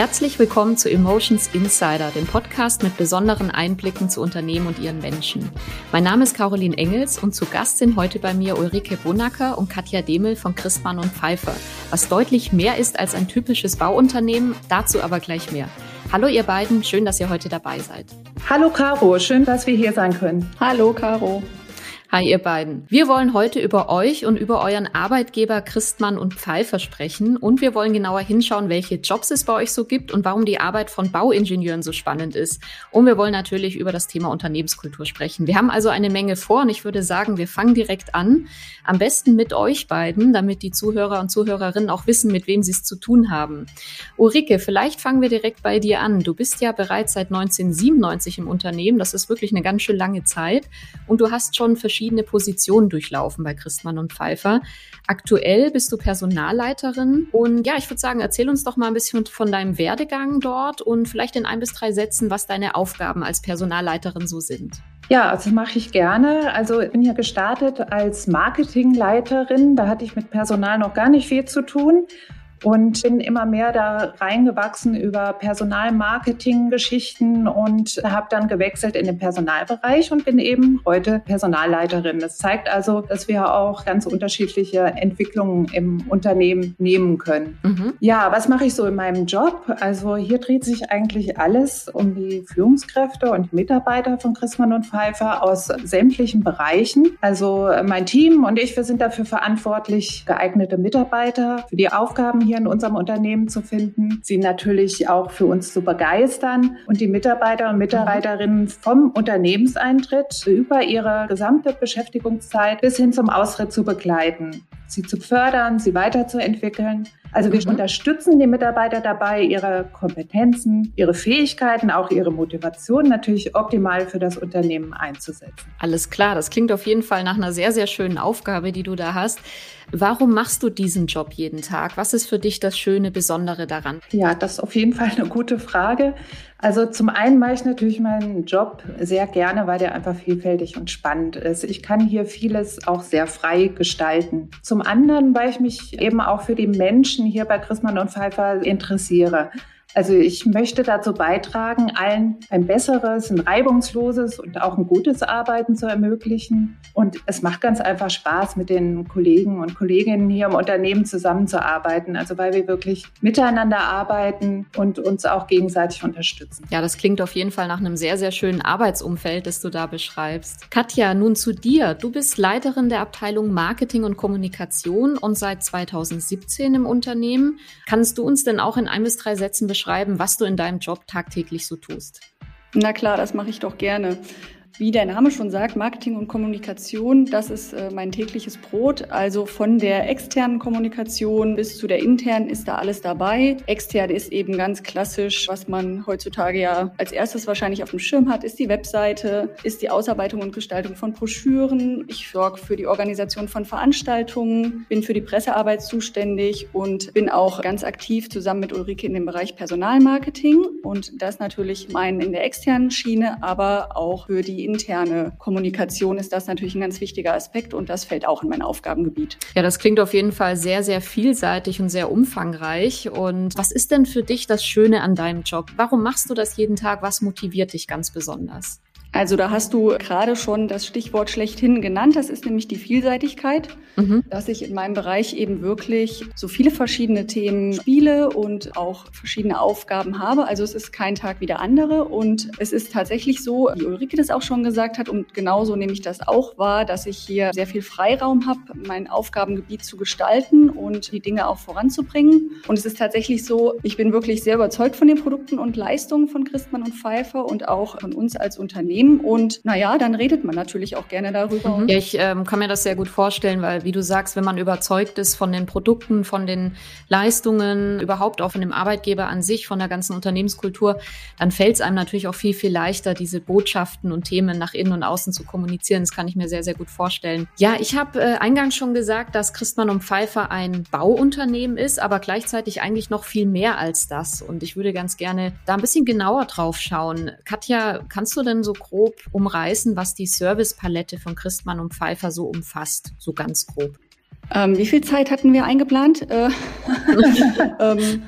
Herzlich willkommen zu Emotions Insider, dem Podcast mit besonderen Einblicken zu Unternehmen und ihren Menschen. Mein Name ist Caroline Engels und zu Gast sind heute bei mir Ulrike Bonacker und Katja Demel von Christmann und Pfeiffer, was deutlich mehr ist als ein typisches Bauunternehmen, dazu aber gleich mehr. Hallo ihr beiden, schön, dass ihr heute dabei seid. Hallo Caro, schön, dass wir hier sein können. Hallo Caro. Hi, ihr beiden. Wir wollen heute über euch und über euren Arbeitgeber Christmann und Pfeiffer sprechen und wir wollen genauer hinschauen, welche Jobs es bei euch so gibt und warum die Arbeit von Bauingenieuren so spannend ist. Und wir wollen natürlich über das Thema Unternehmenskultur sprechen. Wir haben also eine Menge vor und ich würde sagen, wir fangen direkt an. Am besten mit euch beiden, damit die Zuhörer und Zuhörerinnen auch wissen, mit wem sie es zu tun haben. Ulrike, vielleicht fangen wir direkt bei dir an. Du bist ja bereits seit 1997 im Unternehmen. Das ist wirklich eine ganz schön lange Zeit und du hast schon verschiedene verschiedene Positionen durchlaufen bei Christmann und Pfeiffer. Aktuell bist du Personalleiterin und ja, ich würde sagen, erzähl uns doch mal ein bisschen von deinem Werdegang dort und vielleicht in ein bis drei Sätzen, was deine Aufgaben als Personalleiterin so sind. Ja, also mache ich gerne. Also ich bin hier gestartet als Marketingleiterin. Da hatte ich mit Personal noch gar nicht viel zu tun und bin immer mehr da reingewachsen über Personalmarketing-Geschichten und habe dann gewechselt in den Personalbereich und bin eben heute Personalleiterin. Das zeigt also, dass wir auch ganz unterschiedliche Entwicklungen im Unternehmen nehmen können. Mhm. Ja, was mache ich so in meinem Job? Also hier dreht sich eigentlich alles um die Führungskräfte und Mitarbeiter von Christmann und Pfeiffer aus sämtlichen Bereichen. Also mein Team und ich, wir sind dafür verantwortlich, geeignete Mitarbeiter für die Aufgaben hier in unserem Unternehmen zu finden, sie natürlich auch für uns zu begeistern und die Mitarbeiter und Mitarbeiterinnen vom Unternehmenseintritt über ihre gesamte Beschäftigungszeit bis hin zum Austritt zu begleiten, sie zu fördern, sie weiterzuentwickeln also wir mhm. unterstützen die Mitarbeiter dabei, ihre Kompetenzen, ihre Fähigkeiten, auch ihre Motivation natürlich optimal für das Unternehmen einzusetzen. Alles klar, das klingt auf jeden Fall nach einer sehr, sehr schönen Aufgabe, die du da hast. Warum machst du diesen Job jeden Tag? Was ist für dich das Schöne, Besondere daran? Ja, das ist auf jeden Fall eine gute Frage. Also zum einen mache ich natürlich meinen Job sehr gerne, weil der einfach vielfältig und spannend ist. Ich kann hier vieles auch sehr frei gestalten. Zum anderen, weil ich mich eben auch für die Menschen hier bei Christmann und Pfeiffer interessiere. Also ich möchte dazu beitragen, allen ein besseres, ein reibungsloses und auch ein gutes Arbeiten zu ermöglichen. Und es macht ganz einfach Spaß, mit den Kollegen und Kolleginnen hier im Unternehmen zusammenzuarbeiten. Also weil wir wirklich miteinander arbeiten und uns auch gegenseitig unterstützen. Ja, das klingt auf jeden Fall nach einem sehr, sehr schönen Arbeitsumfeld, das du da beschreibst. Katja, nun zu dir. Du bist Leiterin der Abteilung Marketing und Kommunikation und seit 2017 im Unternehmen. Kannst du uns denn auch in ein bis drei Sätzen beschreiben, beschreiben, was du in deinem Job tagtäglich so tust? Na klar, das mache ich doch gerne. Wie der Name schon sagt, Marketing und Kommunikation, das ist äh, mein tägliches Brot. Also von der externen Kommunikation bis zu der internen ist da alles dabei. Extern ist eben ganz klassisch, was man heutzutage ja als erstes wahrscheinlich auf dem Schirm hat, ist die Webseite, ist die Ausarbeitung und Gestaltung von Broschüren. Ich sorge für die Organisation von Veranstaltungen, bin für die Pressearbeit zuständig und bin auch ganz aktiv zusammen mit Ulrike in dem Bereich Personalmarketing und das natürlich mein in der externen Schiene, aber auch für die interne Kommunikation ist das natürlich ein ganz wichtiger Aspekt und das fällt auch in mein Aufgabengebiet. Ja, das klingt auf jeden Fall sehr, sehr vielseitig und sehr umfangreich. Und was ist denn für dich das Schöne an deinem Job? Warum machst du das jeden Tag? Was motiviert dich ganz besonders? Also da hast du gerade schon das Stichwort schlechthin genannt. Das ist nämlich die Vielseitigkeit, mhm. dass ich in meinem Bereich eben wirklich so viele verschiedene Themen spiele und auch verschiedene Aufgaben habe. Also es ist kein Tag wie der andere. Und es ist tatsächlich so, wie Ulrike das auch schon gesagt hat, und genauso nehme ich das auch wahr, dass ich hier sehr viel Freiraum habe, mein Aufgabengebiet zu gestalten und die Dinge auch voranzubringen. Und es ist tatsächlich so, ich bin wirklich sehr überzeugt von den Produkten und Leistungen von Christmann und Pfeiffer und auch von uns als Unternehmen. Unternehmen. Und naja, dann redet man natürlich auch gerne darüber. Mhm. Ja, ich ähm, kann mir das sehr gut vorstellen, weil wie du sagst, wenn man überzeugt ist von den Produkten, von den Leistungen, überhaupt auch von dem Arbeitgeber an sich, von der ganzen Unternehmenskultur, dann fällt es einem natürlich auch viel, viel leichter, diese Botschaften und Themen nach innen und außen zu kommunizieren. Das kann ich mir sehr, sehr gut vorstellen. Ja, ich habe äh, eingangs schon gesagt, dass Christmann und Pfeiffer ein Bauunternehmen ist, aber gleichzeitig eigentlich noch viel mehr als das. Und ich würde ganz gerne da ein bisschen genauer drauf schauen. Katja, kannst du denn so grob umreißen, was die Servicepalette von Christmann und Pfeiffer so umfasst, so ganz grob? Ähm, wie viel Zeit hatten wir eingeplant? Äh, ähm,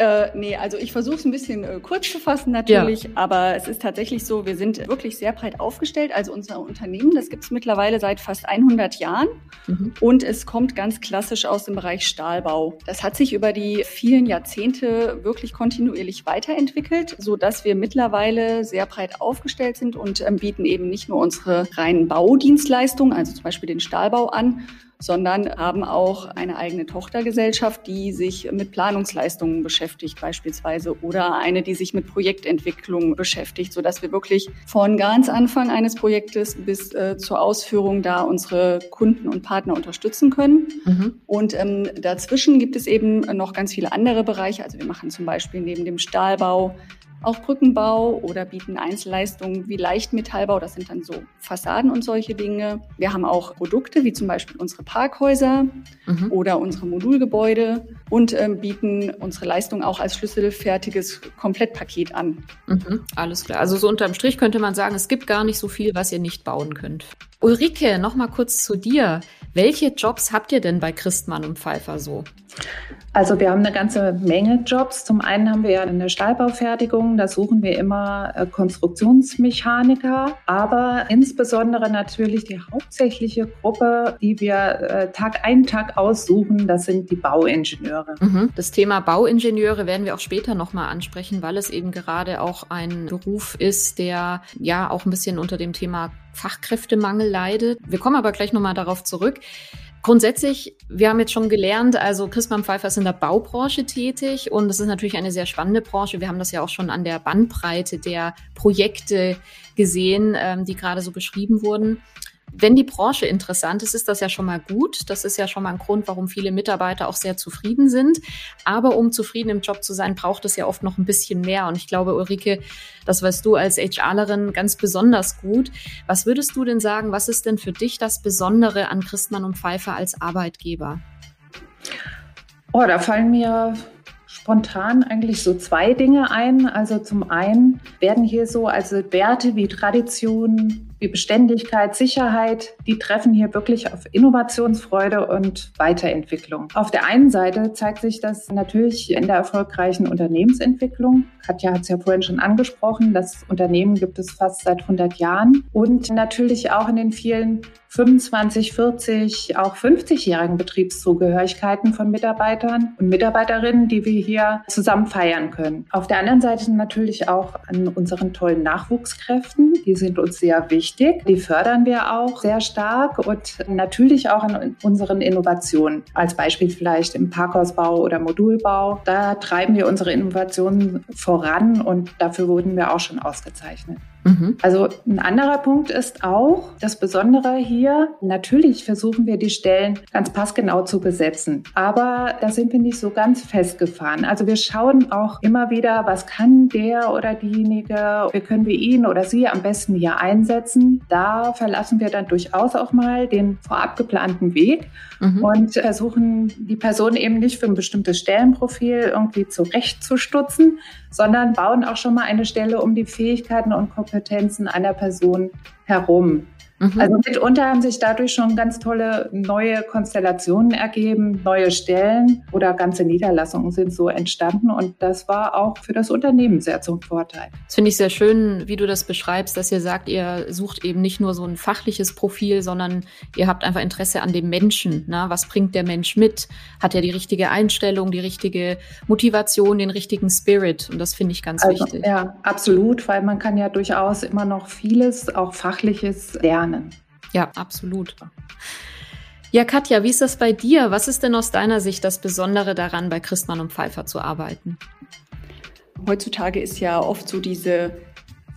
Äh, nee, also ich versuche es ein bisschen äh, kurz zu fassen natürlich, ja. aber es ist tatsächlich so, wir sind wirklich sehr breit aufgestellt. Also unser Unternehmen, das gibt es mittlerweile seit fast 100 Jahren mhm. und es kommt ganz klassisch aus dem Bereich Stahlbau. Das hat sich über die vielen Jahrzehnte wirklich kontinuierlich weiterentwickelt, so dass wir mittlerweile sehr breit aufgestellt sind und ähm, bieten eben nicht nur unsere reinen Baudienstleistungen, also zum Beispiel den Stahlbau an, sondern haben auch eine eigene Tochtergesellschaft, die sich mit Planungsleistungen beschäftigt beispielsweise oder eine, die sich mit Projektentwicklung beschäftigt, sodass wir wirklich von ganz Anfang eines Projektes bis äh, zur Ausführung da unsere Kunden und Partner unterstützen können. Mhm. Und ähm, dazwischen gibt es eben noch ganz viele andere Bereiche. Also wir machen zum Beispiel neben dem Stahlbau auch Brückenbau oder bieten Einzelleistungen wie Leichtmetallbau. Das sind dann so Fassaden und solche Dinge. Wir haben auch Produkte wie zum Beispiel unsere Parkhäuser mhm. oder unsere Modulgebäude und ähm, bieten unsere Leistung auch als schlüsselfertiges Komplettpaket an. Mhm. Alles klar. Also so unterm Strich könnte man sagen, es gibt gar nicht so viel, was ihr nicht bauen könnt. Ulrike, noch mal kurz zu dir. Welche Jobs habt ihr denn bei Christmann und Pfeiffer so? Also wir haben eine ganze Menge Jobs. Zum einen haben wir ja eine Stahlbaufertigung, da suchen wir immer äh, Konstruktionsmechaniker, aber insbesondere natürlich die hauptsächliche Gruppe, die wir äh, Tag ein, Tag aussuchen, das sind die Bauingenieure. Mhm. Das Thema Bauingenieure werden wir auch später nochmal ansprechen, weil es eben gerade auch ein Beruf ist, der ja auch ein bisschen unter dem Thema Fachkräftemangel leidet. Wir kommen aber gleich nochmal darauf zurück. Grundsätzlich, wir haben jetzt schon gelernt, also Christmann Pfeiffer ist in der Baubranche tätig und das ist natürlich eine sehr spannende Branche. Wir haben das ja auch schon an der Bandbreite der Projekte gesehen, ähm, die gerade so beschrieben wurden. Wenn die Branche interessant ist, ist das ja schon mal gut. Das ist ja schon mal ein Grund, warum viele Mitarbeiter auch sehr zufrieden sind. Aber um zufrieden im Job zu sein, braucht es ja oft noch ein bisschen mehr. Und ich glaube, Ulrike, das weißt du als HRlerin ganz besonders gut. Was würdest du denn sagen, was ist denn für dich das Besondere an Christmann und Pfeiffer als Arbeitgeber? Oh, da fallen mir spontan eigentlich so zwei Dinge ein. Also zum einen werden hier so also Werte wie Tradition, wie Beständigkeit, Sicherheit, die treffen hier wirklich auf Innovationsfreude und Weiterentwicklung. Auf der einen Seite zeigt sich das natürlich in der erfolgreichen Unternehmensentwicklung. Katja hat es ja vorhin schon angesprochen, das Unternehmen gibt es fast seit 100 Jahren und natürlich auch in den vielen 25, 40, auch 50-jährigen Betriebszugehörigkeiten von Mitarbeitern und Mitarbeiterinnen, die wir hier zusammen feiern können. Auf der anderen Seite natürlich auch an unseren tollen Nachwuchskräften. Die sind uns sehr wichtig. Die fördern wir auch sehr stark und natürlich auch an unseren Innovationen. Als Beispiel vielleicht im Parkhausbau oder Modulbau. Da treiben wir unsere Innovationen voran und dafür wurden wir auch schon ausgezeichnet. Mhm. Also ein anderer Punkt ist auch das Besondere hier, natürlich versuchen wir die Stellen ganz passgenau zu besetzen, aber da sind wir nicht so ganz festgefahren. Also wir schauen auch immer wieder, was kann der oder diejenige, wie können wir ihn oder sie am besten hier einsetzen. Da verlassen wir dann durchaus auch mal den vorab geplanten Weg mhm. und versuchen die Person eben nicht für ein bestimmtes Stellenprofil irgendwie zurechtzustutzen, sondern bauen auch schon mal eine Stelle um die Fähigkeiten und Kompetenzen einer Person herum. Mhm. Also mitunter haben sich dadurch schon ganz tolle neue Konstellationen ergeben, neue Stellen oder ganze Niederlassungen sind so entstanden und das war auch für das Unternehmen sehr zum Vorteil. Das finde ich sehr schön, wie du das beschreibst, dass ihr sagt, ihr sucht eben nicht nur so ein fachliches Profil, sondern ihr habt einfach Interesse an dem Menschen. Na? Was bringt der Mensch mit? Hat er die richtige Einstellung, die richtige Motivation, den richtigen Spirit? Und das finde ich ganz also, wichtig. Ja, absolut, weil man kann ja durchaus immer noch vieles, auch fachliches lernen lernen. Ja, absolut. Ja, Katja, wie ist das bei dir? Was ist denn aus deiner Sicht das Besondere daran, bei Christmann und Pfeiffer zu arbeiten? Heutzutage ist ja oft so diese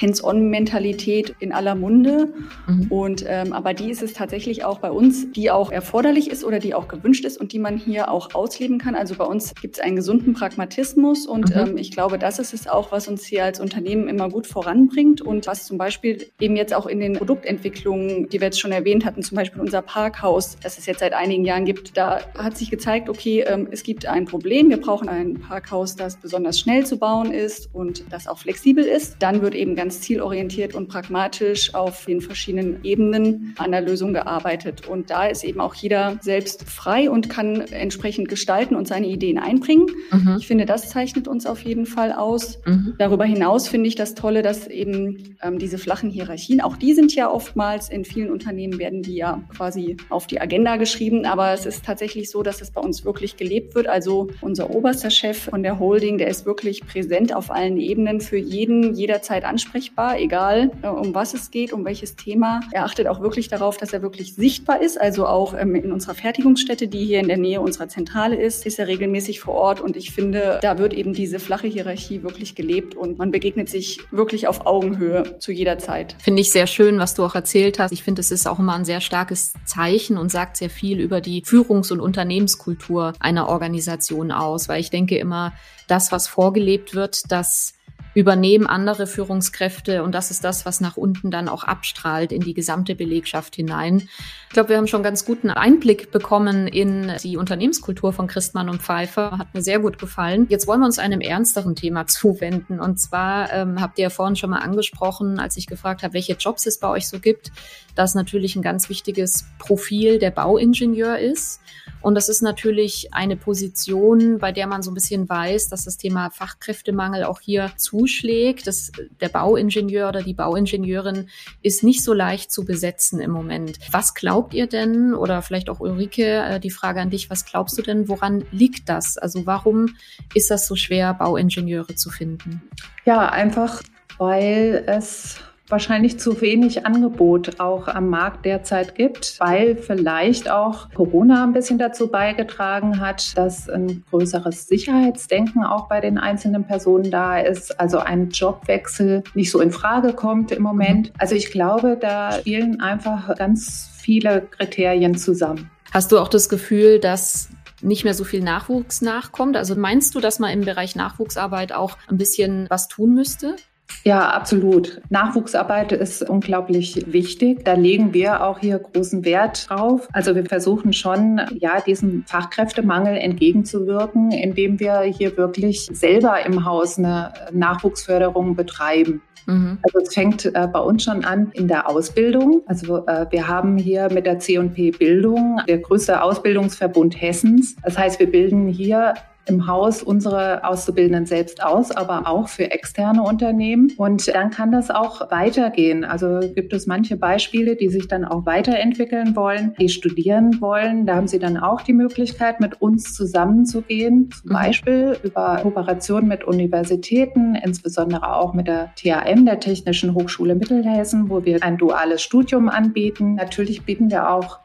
Hands-on-Mentalität in aller Munde. Mhm. Und ähm, aber die ist es tatsächlich auch bei uns, die auch erforderlich ist oder die auch gewünscht ist und die man hier auch ausleben kann. Also bei uns gibt es einen gesunden Pragmatismus und mhm. ähm, ich glaube, das ist es auch, was uns hier als Unternehmen immer gut voranbringt und was zum Beispiel eben jetzt auch in den Produktentwicklungen, die wir jetzt schon erwähnt hatten, zum Beispiel unser Parkhaus, das es jetzt seit einigen Jahren gibt, da hat sich gezeigt, okay, ähm, es gibt ein Problem, wir brauchen ein Parkhaus, das besonders schnell zu bauen ist und das auch flexibel ist. Dann wird eben ganz ganz zielorientiert und pragmatisch auf den verschiedenen Ebenen an der Lösung gearbeitet. Und da ist eben auch jeder selbst frei und kann entsprechend gestalten und seine Ideen einbringen. Mhm. Ich finde, das zeichnet uns auf jeden Fall aus. Mhm. Darüber hinaus finde ich das Tolle, dass eben ähm, diese flachen Hierarchien, auch die sind ja oftmals in vielen Unternehmen werden die ja quasi auf die Agenda geschrieben, aber es ist tatsächlich so, dass es bei uns wirklich gelebt wird. Also unser oberster Chef von der Holding, der ist wirklich präsent auf allen Ebenen, für jeden jederzeit ansprechbar, egal äh, um was es geht, um welches Thema. Er achtet auch wirklich darauf, dass er wirklich sichtbar ist, also auch ähm, in unserer Fertigungsstätte, die hier in der Nähe unserer Zentrale ist, ist er regelmäßig vor Ort und ich finde, da wird eben diese flache Hierarchie wirklich gelebt und man begegnet sich wirklich auf Augenhöhe zu jeder Zeit. Finde ich sehr schön, was du auch erzählt hast. Ich finde, es ist auch immer ein sehr starkes Zeichen und sagt sehr viel über die Führungs- und Unternehmenskultur einer Organisation aus, weil ich denke immer, das, was vorgelebt wird, das übernehmen andere Führungskräfte und das ist das, was nach unten dann auch abstrahlt in die gesamte Belegschaft hinein. Ich glaube, wir haben schon ganz guten Einblick bekommen in die Unternehmenskultur von Christmann und Pfeiffer. Hat mir sehr gut gefallen. Jetzt wollen wir uns einem ernsteren Thema zuwenden. Und zwar ähm, habt ihr ja vorhin schon mal angesprochen, als ich gefragt habe, welche Jobs es bei euch so gibt, dass natürlich ein ganz wichtiges Profil der Bauingenieur ist. Und das ist natürlich eine Position, bei der man so ein bisschen weiß, dass das Thema Fachkräftemangel auch hier zuschlägt. Das, der Bauingenieur oder die Bauingenieurin ist nicht so leicht zu besetzen im Moment. Was glaubt ihr denn, oder vielleicht auch Ulrike, äh, die Frage an dich, was glaubst du denn, woran liegt das? Also warum ist das so schwer, Bauingenieure zu finden? Ja, einfach weil es wahrscheinlich zu wenig Angebot auch am Markt derzeit gibt, weil vielleicht auch Corona ein bisschen dazu beigetragen hat, dass ein größeres Sicherheitsdenken auch bei den einzelnen Personen da ist, also ein Jobwechsel nicht so in Frage kommt im Moment. Also ich glaube, da spielen einfach ganz viele Kriterien zusammen. Hast du auch das Gefühl, dass nicht mehr so viel Nachwuchs nachkommt? Also meinst du, dass man im Bereich Nachwuchsarbeit auch ein bisschen was tun müsste? Ja, absolut. Nachwuchsarbeit ist unglaublich wichtig. Da legen wir auch hier großen Wert drauf. Also wir versuchen schon, ja, diesem Fachkräftemangel entgegenzuwirken, indem wir hier wirklich selber im Haus eine Nachwuchsförderung betreiben. Mhm. Also es fängt äh, bei uns schon an in der Ausbildung. Also äh, wir haben hier mit der C&P Bildung der größte Ausbildungsverbund Hessens. Das heißt, wir bilden hier im Haus unsere Auszubildenden selbst aus, aber auch für externe Unternehmen. Und dann kann das auch weitergehen. Also gibt es manche Beispiele, die sich dann auch weiterentwickeln wollen, die studieren wollen. Da haben sie dann auch die Möglichkeit, mit uns zusammenzugehen, zum mhm. Beispiel über Kooperation mit Universitäten, insbesondere auch mit der THM, der Technischen Hochschule Mittelhessen, wo wir ein duales Studium anbieten. Natürlich bieten wir auch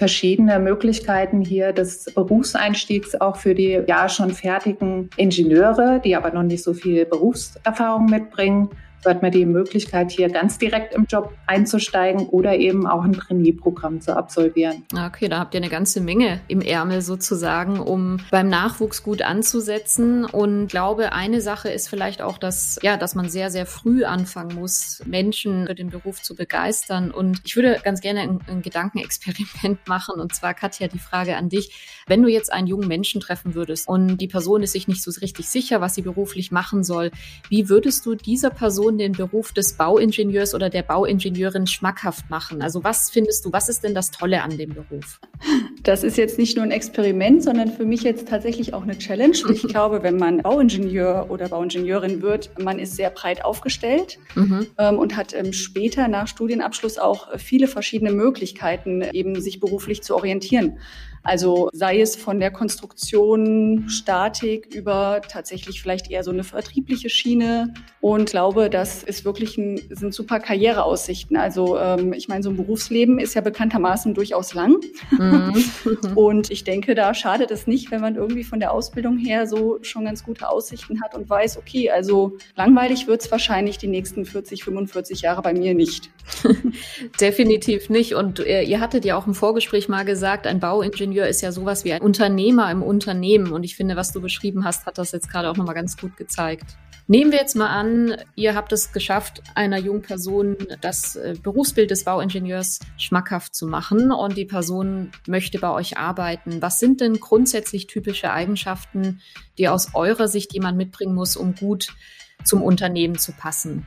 verschiedene Möglichkeiten hier des Berufseinstiegs auch für die ja schon fertigen Ingenieure, die aber noch nicht so viel Berufserfahrung mitbringen hat man die Möglichkeit, hier ganz direkt im Job einzusteigen oder eben auch ein Trainee-Programm zu absolvieren. Okay, da habt ihr eine ganze Menge im Ärmel sozusagen, um beim Nachwuchs gut anzusetzen. Und glaube, eine Sache ist vielleicht auch, dass, ja, dass man sehr, sehr früh anfangen muss, Menschen für den Beruf zu begeistern. Und ich würde ganz gerne ein, ein Gedankenexperiment machen. Und zwar, Katja, die Frage an dich. Wenn du jetzt einen jungen Menschen treffen würdest und die Person ist sich nicht so richtig sicher, was sie beruflich machen soll, wie würdest du dieser Person Person den Beruf des Bauingenieurs oder der Bauingenieurin schmackhaft machen? Also was findest du, was ist denn das Tolle an dem Beruf? Das ist jetzt nicht nur ein Experiment, sondern für mich jetzt tatsächlich auch eine Challenge. Ich glaube, wenn man Bauingenieur oder Bauingenieurin wird, man ist sehr breit aufgestellt mhm. ähm, und hat ähm, später nach Studienabschluss auch viele verschiedene Möglichkeiten, eben sich beruflich zu orientieren. Also sei es von der Konstruktion, Statik über tatsächlich vielleicht eher so eine vertriebliche Schiene und glaube, das ist wirklich ein, sind super Karriereaussichten. Also ähm, ich meine, so ein Berufsleben ist ja bekanntermaßen durchaus lang. Mhm. und ich denke, da schadet es nicht, wenn man irgendwie von der Ausbildung her so schon ganz gute Aussichten hat und weiß, okay, also langweilig wird es wahrscheinlich die nächsten 40, 45 Jahre bei mir nicht. Definitiv nicht. Und äh, ihr hattet ja auch im Vorgespräch mal gesagt, ein Bauingenieur Ingenieur ist ja sowas wie ein Unternehmer im Unternehmen. Und ich finde, was du beschrieben hast, hat das jetzt gerade auch nochmal ganz gut gezeigt. Nehmen wir jetzt mal an, ihr habt es geschafft, einer jungen Person das äh, Berufsbild des Bauingenieurs schmackhaft zu machen und die Person möchte bei euch arbeiten. Was sind denn grundsätzlich typische Eigenschaften, die aus eurer Sicht jemand mitbringen muss, um gut zum Unternehmen zu passen?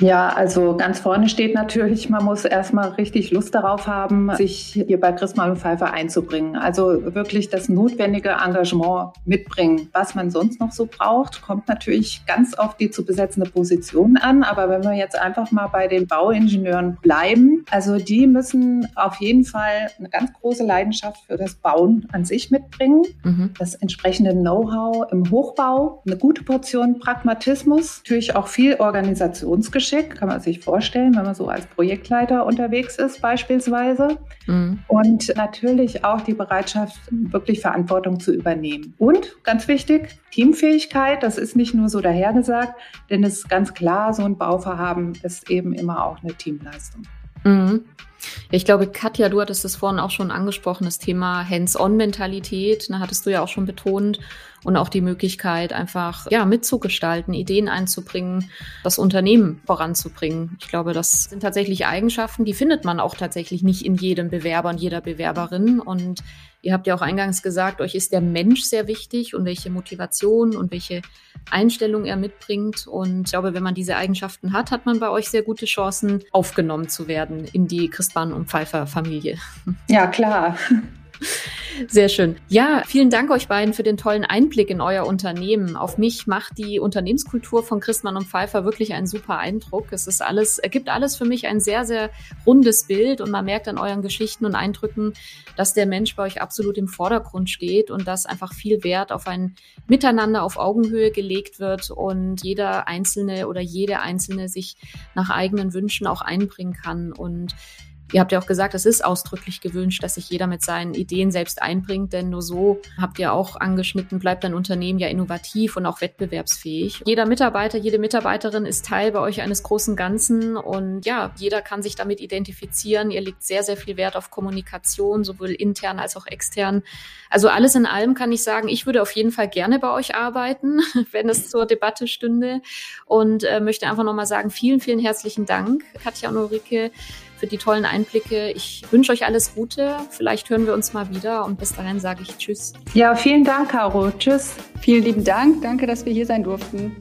Ja, also ganz vorne steht natürlich, man muss erstmal richtig Lust darauf haben, sich hier bei Christmann und Pfeiffer einzubringen. Also wirklich das notwendige Engagement mitbringen. Was man sonst noch so braucht, kommt natürlich ganz auf die zu besetzende Position an. Aber wenn wir jetzt einfach mal bei den Bauingenieuren bleiben, also die müssen auf jeden Fall eine ganz große Leidenschaft für das Bauen an sich mitbringen. Mhm. Das entsprechende Know-how im Hochbau, eine gute Portion Pragmatismus, natürlich auch viel Organisationsgeschick, kann man sich vorstellen, wenn man so als Projektleiter unterwegs ist beispielsweise. Mhm. Und natürlich auch die Bereitschaft, wirklich Verantwortung zu übernehmen. Und ganz wichtig, Teamfähigkeit, das ist nicht nur so dahergesagt, denn es ist ganz klar, so ein Bauvorhaben ist eben immer auch eine Teamleistung. Mhm. Ich glaube, Katja, du hattest es vorhin auch schon angesprochen, das Thema Hands-on-Mentalität, ne, hattest du ja auch schon betont und auch die Möglichkeit, einfach ja mitzugestalten, Ideen einzubringen, das Unternehmen voranzubringen. Ich glaube, das sind tatsächlich Eigenschaften, die findet man auch tatsächlich nicht in jedem Bewerber und jeder Bewerberin. Und ihr habt ja auch eingangs gesagt, euch ist der Mensch sehr wichtig und welche Motivation und welche Einstellung er mitbringt. Und ich glaube, wenn man diese Eigenschaften hat, hat man bei euch sehr gute Chancen, aufgenommen zu werden in die Christbahn- und Pfeiffer-Familie. Ja, klar. Sehr schön. Ja, vielen Dank euch beiden für den tollen Einblick in euer Unternehmen. Auf mich macht die Unternehmenskultur von Christmann und Pfeiffer wirklich einen super Eindruck. Es ist alles, ergibt alles für mich ein sehr, sehr rundes Bild und man merkt an euren Geschichten und Eindrücken, dass der Mensch bei euch absolut im Vordergrund steht und dass einfach viel Wert auf ein Miteinander auf Augenhöhe gelegt wird und jeder Einzelne oder jede Einzelne sich nach eigenen Wünschen auch einbringen kann und Ihr habt ja auch gesagt, es ist ausdrücklich gewünscht, dass sich jeder mit seinen Ideen selbst einbringt, denn nur so habt ihr auch angeschnitten, bleibt ein Unternehmen ja innovativ und auch wettbewerbsfähig. Jeder Mitarbeiter, jede Mitarbeiterin ist Teil bei euch eines großen Ganzen und ja, jeder kann sich damit identifizieren. Ihr legt sehr, sehr viel Wert auf Kommunikation, sowohl intern als auch extern. Also alles in allem kann ich sagen, ich würde auf jeden Fall gerne bei euch arbeiten, wenn es zur Debatte stünde und äh, möchte einfach nochmal sagen, vielen, vielen herzlichen Dank, Katja und Ulrike für die tollen Einblicke. Ich wünsche euch alles Gute. Vielleicht hören wir uns mal wieder und bis dahin sage ich Tschüss. Ja, vielen Dank, Caro. Tschüss. Vielen lieben Dank. Danke, dass wir hier sein durften.